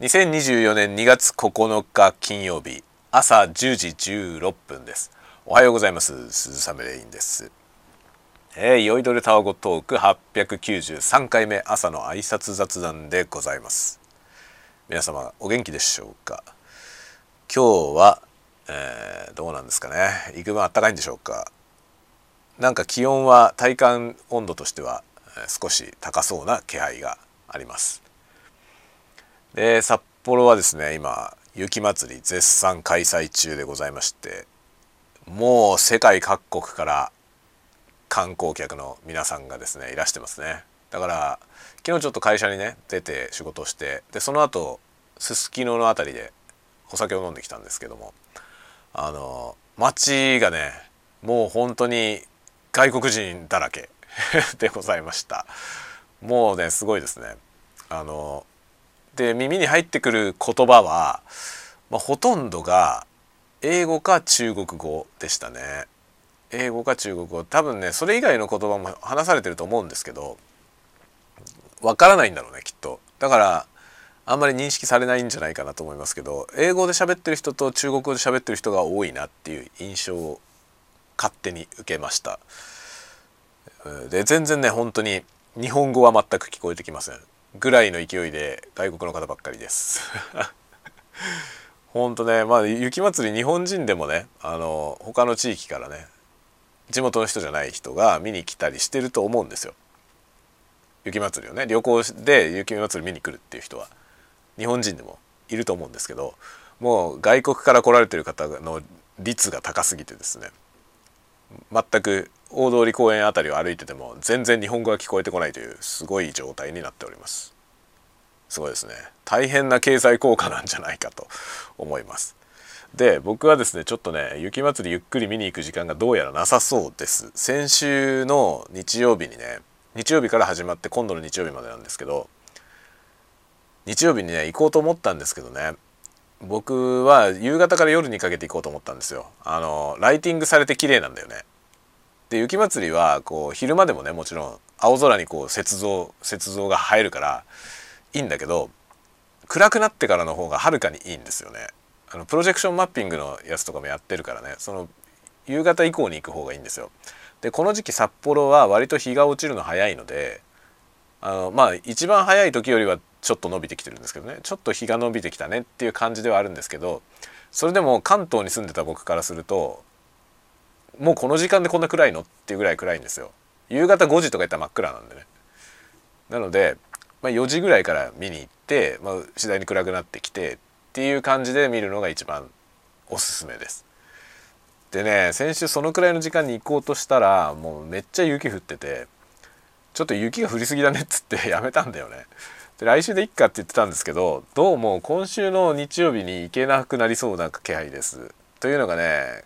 2024年2月9日金曜日朝10時16分です。おはようございます。鈴雨レインです。えー、酔いどれタワゴトーク893回目朝の挨拶雑談でございます。皆様お元気でしょうか？今日は、えー、どうなんですかね？幾分あったかいんでしょうか？なんか気温は体感温度としては少し高そうな気配があります。で札幌はですね今雪まつり絶賛開催中でございましてもう世界各国から観光客の皆さんがですねいらしてますね。だから昨日ちょっと会社にね出て仕事をしてでその後すすきのの辺りでお酒を飲んできたんですけどもあの街がねもう本当に外国人だらけ でございました。もうねすごいですね。あので耳に入ってくる言葉は、まあ、ほとんどが英語か中国語でしたね。英語か中国語。多分ねそれ以外の言葉も話されてると思うんですけどわからないんだろうねきっと。だからあんまり認識されないんじゃないかなと思いますけど英語で喋ってる人と中国語で喋ってる人が多いなっていう印象を勝手に受けました。で全然ね本当に日本語は全く聞こえてきません。ぐらいの勢いで外国の方ばっかりです。本当ねまあ雪まつり日本人でもねあの他の地域からね地元の人じゃない人が見に来たりしてると思うんですよ。雪まつりをね旅行で雪まつり見に来るっていう人は日本人でもいると思うんですけどもう外国から来られてる方の率が高すぎてですね全く大通公園辺りを歩いてても全然日本語が聞こえてこないというすごい状態になっております。すごいですね。大変な経済効果なんじゃないかと思います。で僕はですねちょっとね雪まつりゆっくり見に行く時間がどうやらなさそうです。先週の日曜日にね日曜日から始まって今度の日曜日までなんですけど日曜日にね行こうと思ったんですけどね僕は夕方から夜にかけて行こうと思ったんですよ。あのライティングされて綺麗なんだよね。で雪まつりはこう昼間でもねもちろん青空にこう雪像雪像が映えるからいいんだけど暗くなってからの方がはるかにいいんですよね。あのプロジェクションマッピングのやつとかもやってるからね。その夕方以降に行く方がいいんですよ。でこの時期札幌は割と日が落ちるの早いのであのまあ一番早い時よりはちょっと伸びてきてるんですけどね。ちょっと日が伸びてきたねっていう感じではあるんですけどそれでも関東に住んでた僕からするともうこの時間でこんな暗いのっていうぐらい暗いんですよ。夕方5時とか言ったら真っ暗なんでね。なので、まあ、4時ぐらいから見に行って、まあ、次第に暗くなってきてっていう感じで見るのが一番おすすめです。でね先週そのくらいの時間に行こうとしたらもうめっちゃ雪降っててちょっと雪が降りすぎだねっつって やめたんだよね。で来週でいっかって言ってたんですけどどうも今週の日曜日に行けなくなりそうな気配です。というのがね、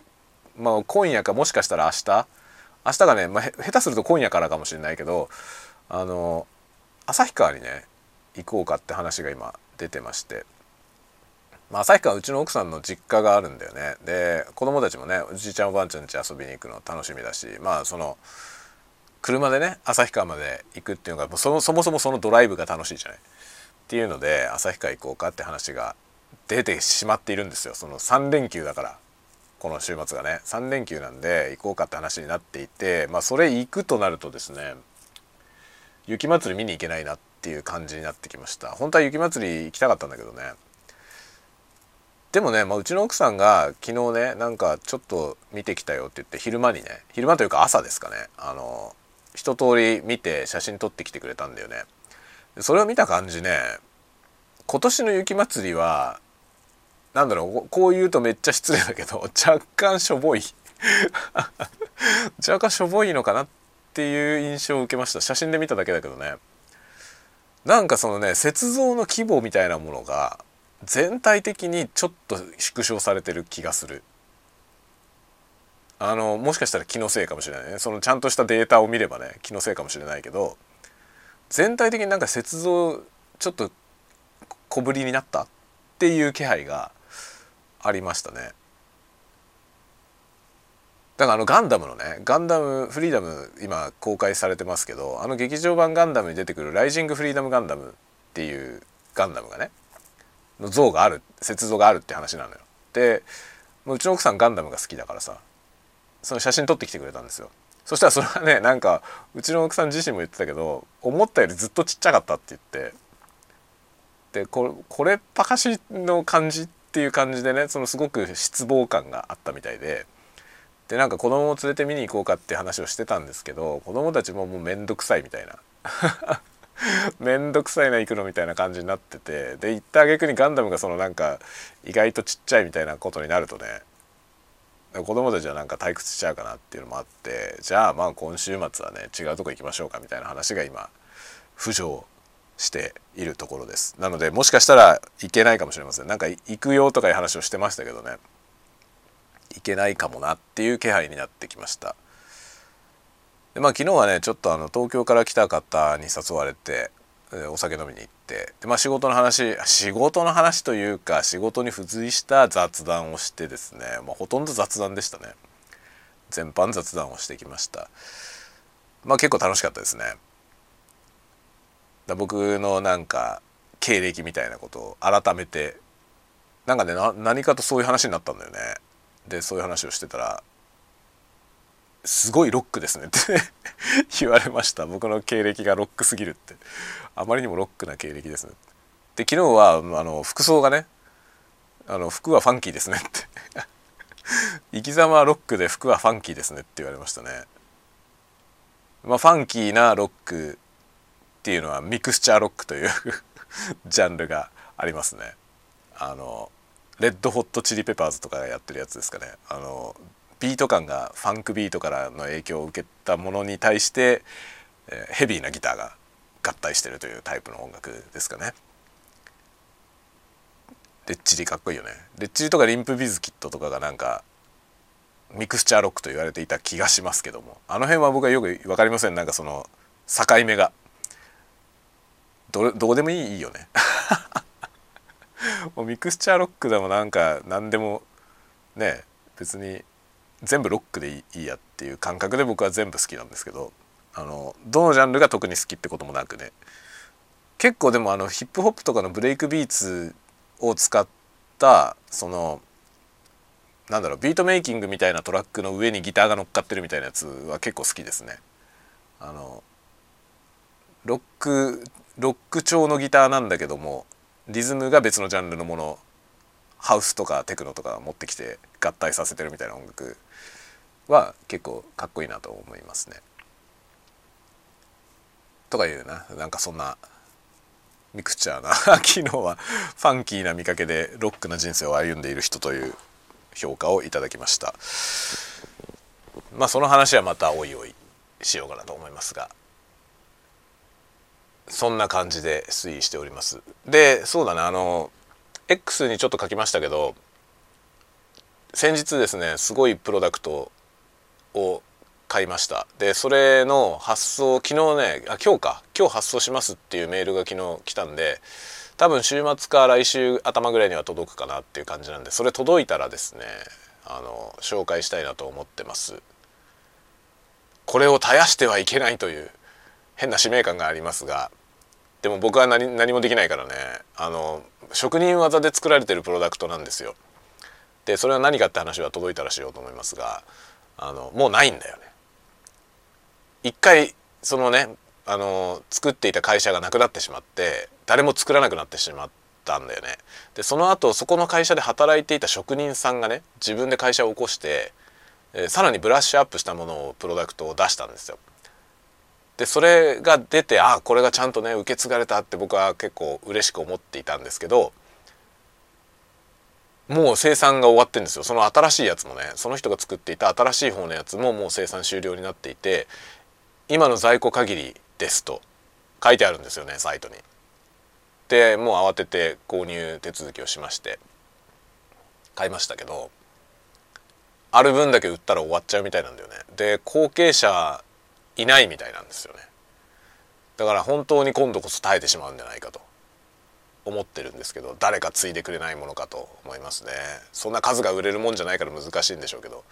まあ、今夜かもしかしたら明日？明日がね、まあ、下手すると今夜からかもしれないけどあの旭川にね行こうかって話が今出てまして。まあ、旭川うちの奥さんの実家があるんだよね。で子供たちもねおじいちゃんおばあちゃん家遊びに行くの楽しみだしまあその車でね旭川まで行くっていうのがそもそもそもそのドライブが楽しいじゃない？っていうので旭川行こうかって話が出てしまっているんですよ。その3連休だから。この週末がね3連休なんで行こうかって話になっていてまあそれ行くとなるとですね雪まつり見に行けないなっていう感じになってきました本当は雪まつり行きたかったんだけどねでもね、まあ、うちの奥さんが昨日ねなんかちょっと見てきたよって言って昼間にね昼間というか朝ですかねあの一通り見て写真撮ってきてくれたんだよね。それを見た感じね今年の雪まつりはなんだろうこう言うとめっちゃ失礼だけど 若干しょぼい。若干しょぼいのかなっていう印象を受けました。写真で見ただけだけどね。なんかそのね雪像の規模みたいなものが全体的にちょっと縮小されてる気がする。あのもしかしたら気のせいかもしれないね。そのちゃんとしたデータを見ればね気のせいかもしれないけど全体的になんか雪像ちょっと小ぶりになったっていう気配がありましたね。だからあのガンダムのねガンダムフリーダム今公開されてますけどあの劇場版ガンダムに出てくるライジングフリーダムガンダムっていうガンダムがねの像がある雪像があるって話なのよ。でうちの奥さんガンダムが好きだからさその写真撮ってきてくれたんですよ。そしたらそれはねなんかうちの奥さん自身も言ってたけど思ったよりずっとちっちゃかったって言ってでこれこれっぱかしの感じっていう感じでねそのすごく失望感があったみたいで。でなんか子供を連れて見に行こうかって話をしてたんですけど子供たちももう面倒くさいみたいな。面倒くさいな行くのみたいな感じになってて。で行った挙句にガンダムがそのなんか意外とちっちゃいみたいなことになるとね子供たちはなんか退屈しちゃうかなっていうのもあってじゃあまあ今週末はね違うとこ行きましょうかみたいな話が今浮上しているところです。なのでもしかしたらいけないかもしれません。なんか行くよとかいう話をしてましたけどね。いけないかもなっていう気配になってきました。でまあ昨日はねちょっとあの東京から来た方に誘われてお酒飲みに行って。で、まあ、仕事の話仕事の話というか仕事に付随した雑談をしてですね、まあ、ほとんど雑談でしたね。全般雑談をしてきました。まあ結構楽しかったですね。だ僕のなんか経歴みたいなことを改めてなんかね何かとそういう話になったんだよね。でそういう話をしてたら「すごいロックですね」って 言われました。僕の経歴がロックすぎるって。あまりにもロックな経歴ですねで昨日はあの服装がねあの服はファンキーですねって。生き様はロックで服はファンキーですねって言われましたね。まあファンキーなロックっていうのはミクスチャーロックという ジャンルがありますね。あのレッドホットチリペパーズとかがやってるやつですかね。あのビート感がファンクビートからの影響を受けたものに対して、えー、ヘビーなギターが合体してるというタイプの音楽ですかね。レッチリかっこいいよね。レッチリとかリンプビズキットとかがなんかミクスチャーロックと言われていた気がしますけども。あの辺は僕はよく分かりません。なんかその境目が。どどうでもいいよね もうミクスチャーロックでもなんか何でもね別に全部ロックでいいやっていう感覚で僕は全部好きなんですけどあのどのジャンルが特に好きってこともなくね結構でもあのヒップホップとかのブレイクビーツを使ったそのなんだろうビートメイキングみたいなトラックの上にギターが乗っかってるみたいなやつは結構好きですね。あのロックロック調のギターなんだけどもリズムが別のジャンルのものハウスとかテクノとか持ってきて合体させてるみたいな音楽は結構かっこいいなと思いますね。とかいうななんかそんなミクチャーな 昨日はファンキーな見かけでロックな人生を歩んでいる人という評価をいただきましたまあその話はまたおいおいしようかなと思いますがそんな感じで推移しております。でそうだねあの X にちょっと書きましたけど先日ですねすごいプロダクトを買いました。でそれの発送昨日ねあ今日か。今日発送しますっていうメールが昨日来たんで多分週末か来週頭ぐらいには届くかなっていう感じなんでそれ届いたらですねあの紹介したいなと思ってます。これを絶やしてはいけないという変な使命感がありますがでも僕は何何もできないからねあの職人技で作られてるプロダクトなんですよ。でそれは何かって話は届いたらしようと思いますがあのもうないんだよね。一回そのねあの作っていた会社がなくなってしまって誰も作らなくなってしまったんだよね。でその後そこの会社で働いていた職人さんがね自分で会社を起こして、え、さらにブラッシュアップしたものをプロダクトを出したんですよ。でそれが出てあこれがちゃんとね受け継がれたって僕は結構嬉しく思っていたんですけどもう生産が終わってんですよその新しいやつもねその人が作っていた新しい方のやつももう生産終了になっていて今の在庫限りですと書いてあるんですよねサイトに。でもう慌てて購入手続きをしまして買いましたけどある分だけ売ったら終わっちゃうみたいなんだよね。で後継者いないみたいなんですよね。だから本当に今度こそ耐えてしまうんじゃないかと。思ってるんですけど誰か継いでくれないものかと思いますね。そんな数が売れるもんじゃないから難しいんでしょうけど。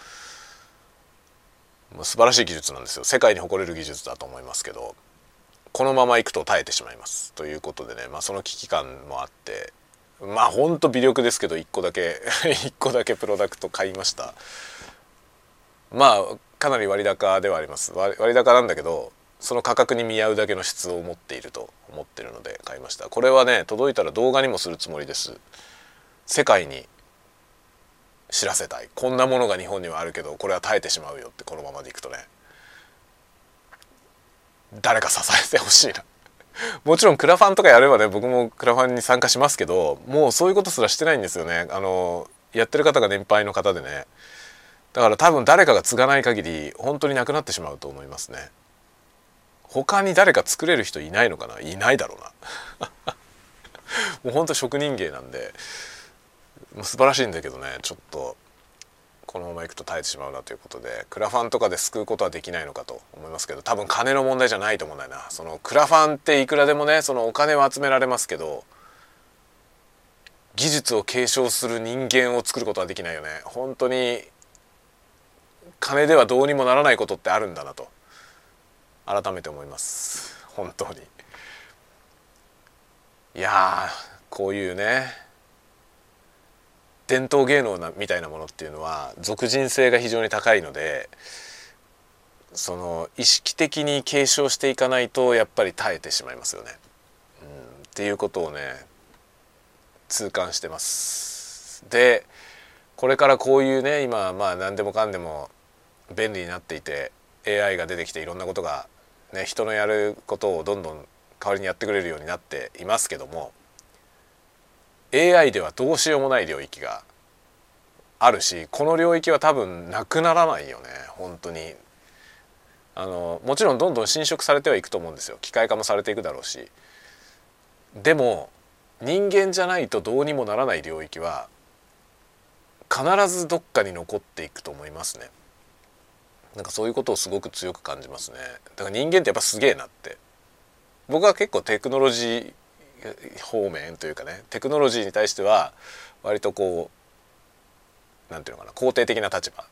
もう素晴らしい技術なんですよ。世界に誇れる技術だと思いますけど。このままいくと耐えてしまいます。ということでね、まあ、その危機感もあって。まあほんと微力ですけど1個だけ 1個だけプロダクト買いました。まあかなり割高ではあります。割高なんだけどその価格に見合うだけの質を持っていると思ってるので買いました。これはね届いたら動画にもするつもりです。世界に知らせたい。こんなものが日本にはあるけどこれは耐えてしまうよってこのままでいくとね。誰か支えてほしいな。もちろんクラファンとかやればね僕もクラファンに参加しますけどもうそういうことすらしてないんですよね。あのやってる方が年配の方でね。だから多分誰かが継がない限り本当になくなってしまうと思いますね。他に誰か作れる人いないのかな？いないだろうな。もう本当職人芸なんでもう素晴らしいんだけどねちょっとこのままいくと耐えてしまうなということでクラファンとかで救うことはできないのかと思いますけど多分金の問題じゃないと思うんだよな。そのクラファンっていくらでもねそのお金を集められますけど技術を継承する人間を作ることはできないよね。本当に金ではどうにもならないことってあるんだなと改めて思います本当にいやこういうね伝統芸能なみたいなものっていうのは俗人性が非常に高いのでその意識的に継承していかないとやっぱり耐えてしまいますよね。うん、っていうことをね痛感してます。でこれからこういうね今まあ何でもかんでも便利になっていて AI が出てきていろんなことが、ね、人のやることをどんどん代わりにやってくれるようになっていますけども AI ではどうしようもない領域があるしこの領域は多分なくならないよね本当に。あのもちろんどんどん侵食されてはいくと思うんですよ。機械化もされていくだろうし。でも人間じゃないとどうにもならない領域は必ずどっかに残っていくと思いますね。なんかそういうことをすごく強く感じますね。だから人間ってやっぱすげえなって。僕は結構テクノロジー方面というかねテクノロジーに対しては割とこう何て言うのかな肯定的な立場。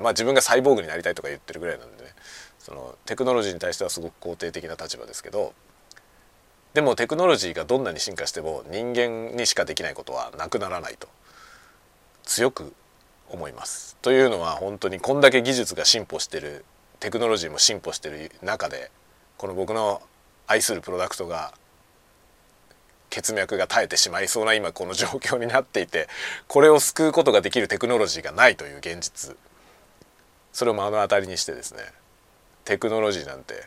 まあ自分がサイボーグになりたいとか言ってるぐらいなんでね。そのテクノロジーに対してはすごく肯定的な立場ですけどでもテクノロジーがどんなに進化しても人間にしかできないことはなくならないと。強く思います。というのは本当にこんだけ技術が進歩してるテクノロジーも進歩してる中でこの僕の愛するプロダクトが血脈が絶えてしまいそうな今この状況になっていてこれを救うことができるテクノロジーがないという現実。それを目の当たりにしてですねテクノロジーなんて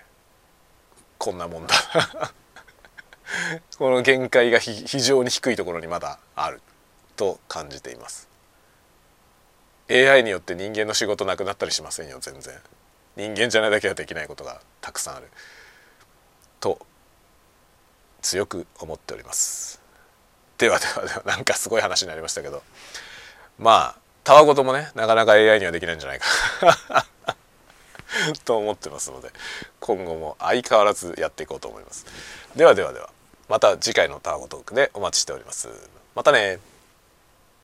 こんなもんだ。この限界が非常に低いところにまだあると感じています。AI によって人間の仕事なくなったりしませんよ全然。人間じゃないだけはできないことがたくさんある。と強く思っております。ではではではなんかすごい話になりましたけど。まあたわごともねなかなか AI にはできないんじゃないか。と思ってますので今後も相変わらずやっていこうと思います。ではではではまた次回のタワゴトークでお待ちしております。またね